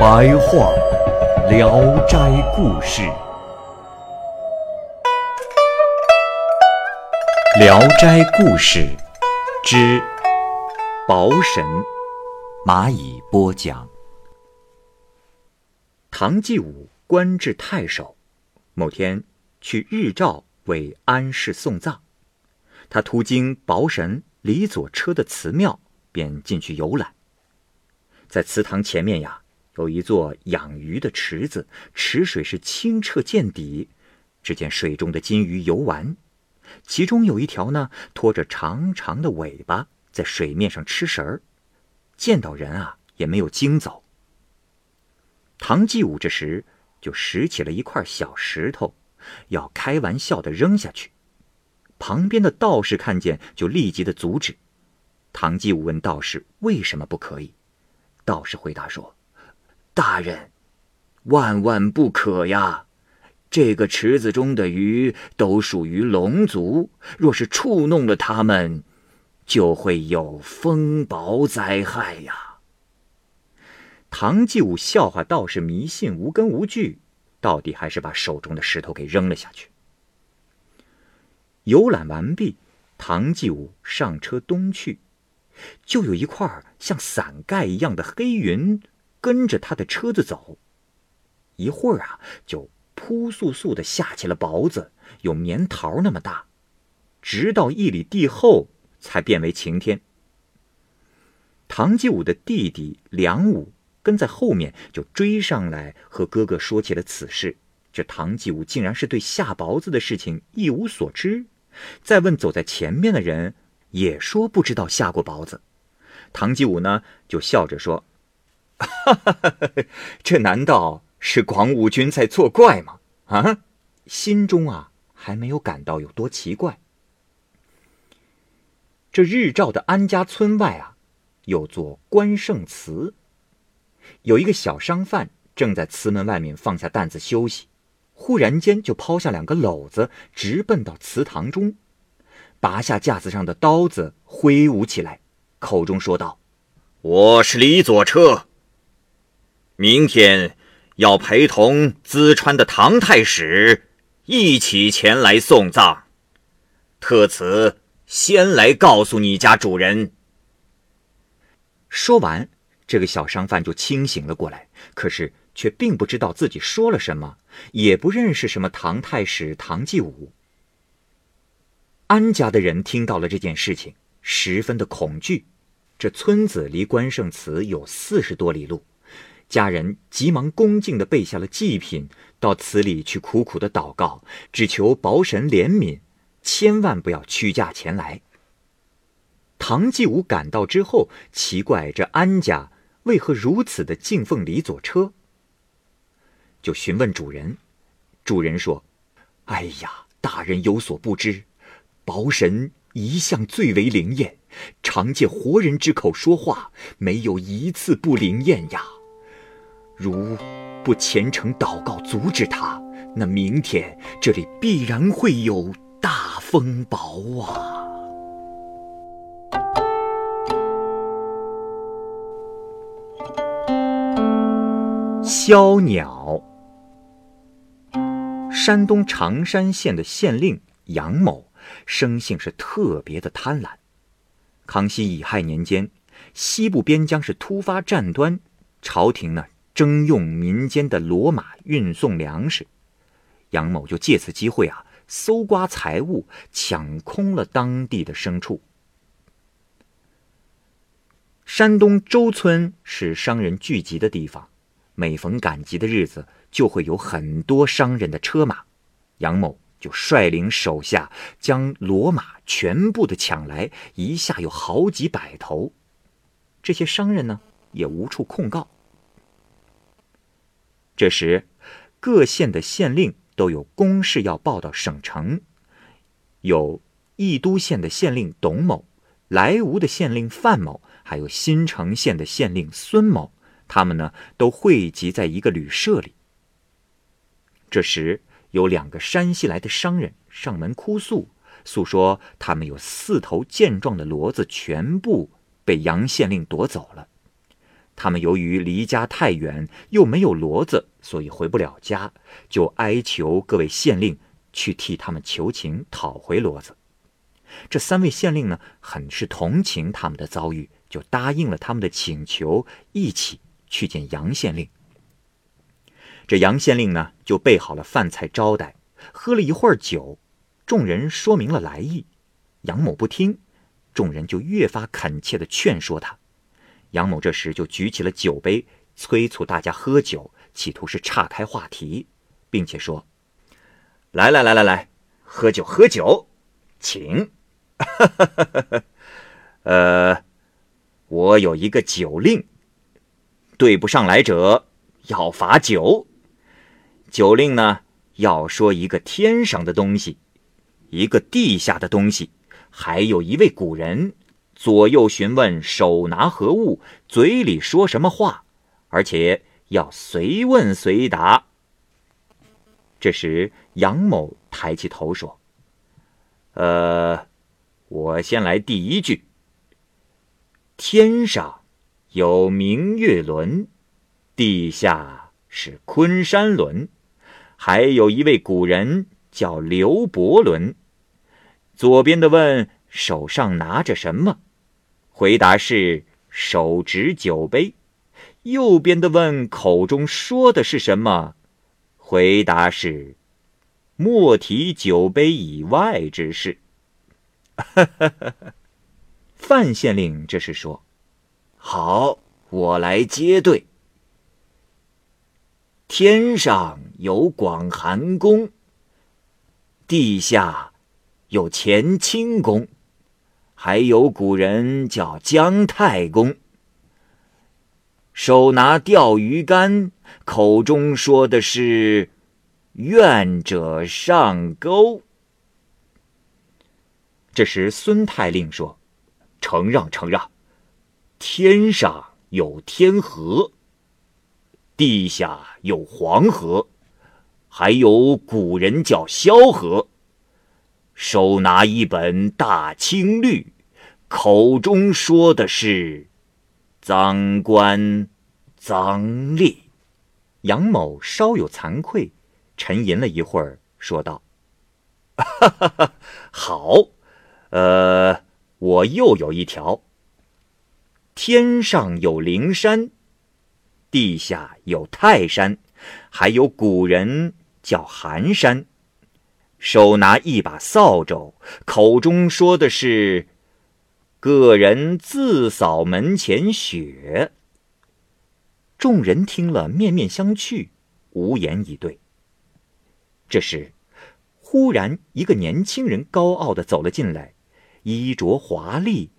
白话《聊斋故事》，《聊斋故事》之保神，蚂蚁播讲。唐继武官至太守，某天去日照为安氏送葬，他途经保神李左车的祠庙，便进去游览。在祠堂前面呀，有一座养鱼的池子，池水是清澈见底。只见水中的金鱼游玩，其中有一条呢，拖着长长的尾巴在水面上吃食儿，见到人啊也没有惊走。唐继武这时就拾起了一块小石头，要开玩笑的扔下去。旁边的道士看见，就立即的阻止。唐继武问道士：“为什么不可以？”道士回答说：“大人，万万不可呀！这个池子中的鱼都属于龙族，若是触弄了它们，就会有风雹灾害呀。”唐继武笑话道士迷信无根无据，到底还是把手中的石头给扔了下去。游览完毕，唐继武上车东去，就有一块像伞盖一样的黑云跟着他的车子走。一会儿啊，就扑簌簌的下起了雹子，有棉桃那么大，直到一里地后才变为晴天。唐继武的弟弟梁武。跟在后面就追上来，和哥哥说起了此事。这唐继武竟然是对下雹子的事情一无所知。再问走在前面的人，也说不知道下过雹子。唐继武呢，就笑着说：“ 这难道是广武军在作怪吗？”啊，心中啊还没有感到有多奇怪。这日照的安家村外啊，有座关圣祠。有一个小商贩正在祠门外面放下担子休息，忽然间就抛下两个篓子，直奔到祠堂中，拔下架子上的刀子挥舞起来，口中说道：“我是李左车，明天要陪同淄川的唐太史一起前来送葬，特此先来告诉你家主人。”说完。这个小商贩就清醒了过来，可是却并不知道自己说了什么，也不认识什么唐太史唐继武。安家的人听到了这件事情，十分的恐惧。这村子离关圣祠有四十多里路，家人急忙恭敬地备下了祭品，到祠里去苦苦的祷告，只求保神怜悯，千万不要屈驾前来。唐继武赶到之后，奇怪这安家。为何如此的敬奉李左车？就询问主人，主人说：“哎呀，大人有所不知，保神一向最为灵验，常借活人之口说话，没有一次不灵验呀。如不虔诚祷告阻止他，那明天这里必然会有大风雹啊！”枭鸟。山东长山县的县令杨某，生性是特别的贪婪。康熙乙亥年间，西部边疆是突发战端，朝廷呢征用民间的骡马运送粮食，杨某就借此机会啊，搜刮财物，抢空了当地的牲畜。山东周村是商人聚集的地方。每逢赶集的日子，就会有很多商人的车马，杨某就率领手下将骡马全部的抢来，一下有好几百头，这些商人呢也无处控告。这时，各县的县令都有公事要报到省城，有益都县的县令董某，莱芜的县令范某，还有新城县的县令孙某，他们呢都汇集在一个旅社里。这时，有两个山西来的商人上门哭诉。诉说他们有四头健壮的骡子，全部被杨县令夺走了。他们由于离家太远，又没有骡子，所以回不了家，就哀求各位县令去替他们求情，讨回骡子。这三位县令呢，很是同情他们的遭遇，就答应了他们的请求，一起去见杨县令。这杨县令呢，就备好了饭菜招待，喝了一会儿酒。众人说明了来意，杨某不听，众人就越发恳切的劝说他。杨某这时就举起了酒杯，催促大家喝酒，企图是岔开话题，并且说：“来来来来来，喝酒喝酒，请。呃，我有一个酒令，对不上来者要罚酒。酒令呢，要说一个天上的东西。”一个地下的东西，还有一位古人，左右询问手拿何物，嘴里说什么话，而且要随问随答。这时，杨某抬起头说：“呃，我先来第一句。天上有明月轮，地下是昆山轮，还有一位古人叫刘伯伦。”左边的问手上拿着什么，回答是手执酒杯；右边的问口中说的是什么，回答是莫提酒杯以外之事。范县令这是说：“好，我来接对。天上有广寒宫，地下。”有乾清宫，还有古人叫姜太公。手拿钓鱼竿，口中说的是“愿者上钩”。这时，孙太令说：“承让，承让。天上有天河，地下有黄河，还有古人叫萧河。”手拿一本大清律，口中说的是“赃官赃吏”。杨某稍有惭愧，沉吟了一会儿，说道：“哈哈哈，好，呃，我又有一条。天上有灵山，地下有泰山，还有古人叫寒山。”手拿一把扫帚，口中说的是：“个人自扫门前雪。”众人听了，面面相觑，无言以对。这时，忽然一个年轻人高傲的走了进来，衣着华丽，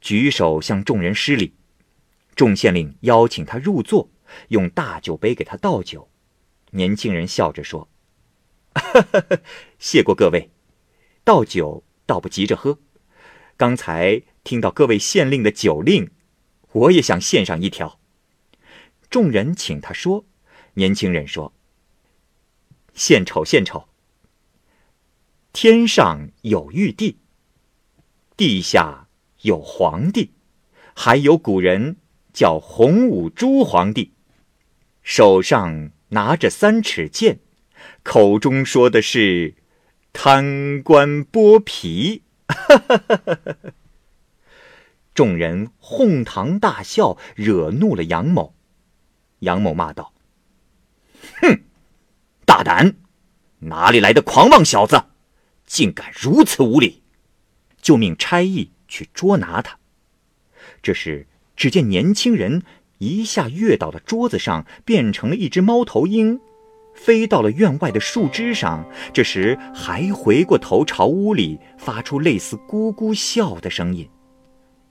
举手向众人施礼。众县令邀请他入座，用大酒杯给他倒酒。年轻人笑着说。哈 哈谢过各位，倒酒倒不急着喝。刚才听到各位县令的酒令，我也想献上一条。众人请他说，年轻人说：“献丑献丑。天上有玉帝，地下有皇帝，还有古人叫洪武朱皇帝，手上拿着三尺剑。”口中说的是贪官剥皮，众人哄堂大笑，惹怒了杨某。杨某骂道：“哼，大胆！哪里来的狂妄小子，竟敢如此无礼！”就命差役去捉拿他。这时，只见年轻人一下跃到了桌子上，变成了一只猫头鹰。飞到了院外的树枝上，这时还回过头朝屋里发出类似咕咕笑的声音。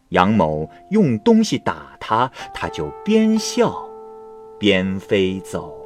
杨某用东西打他，他就边笑边飞走。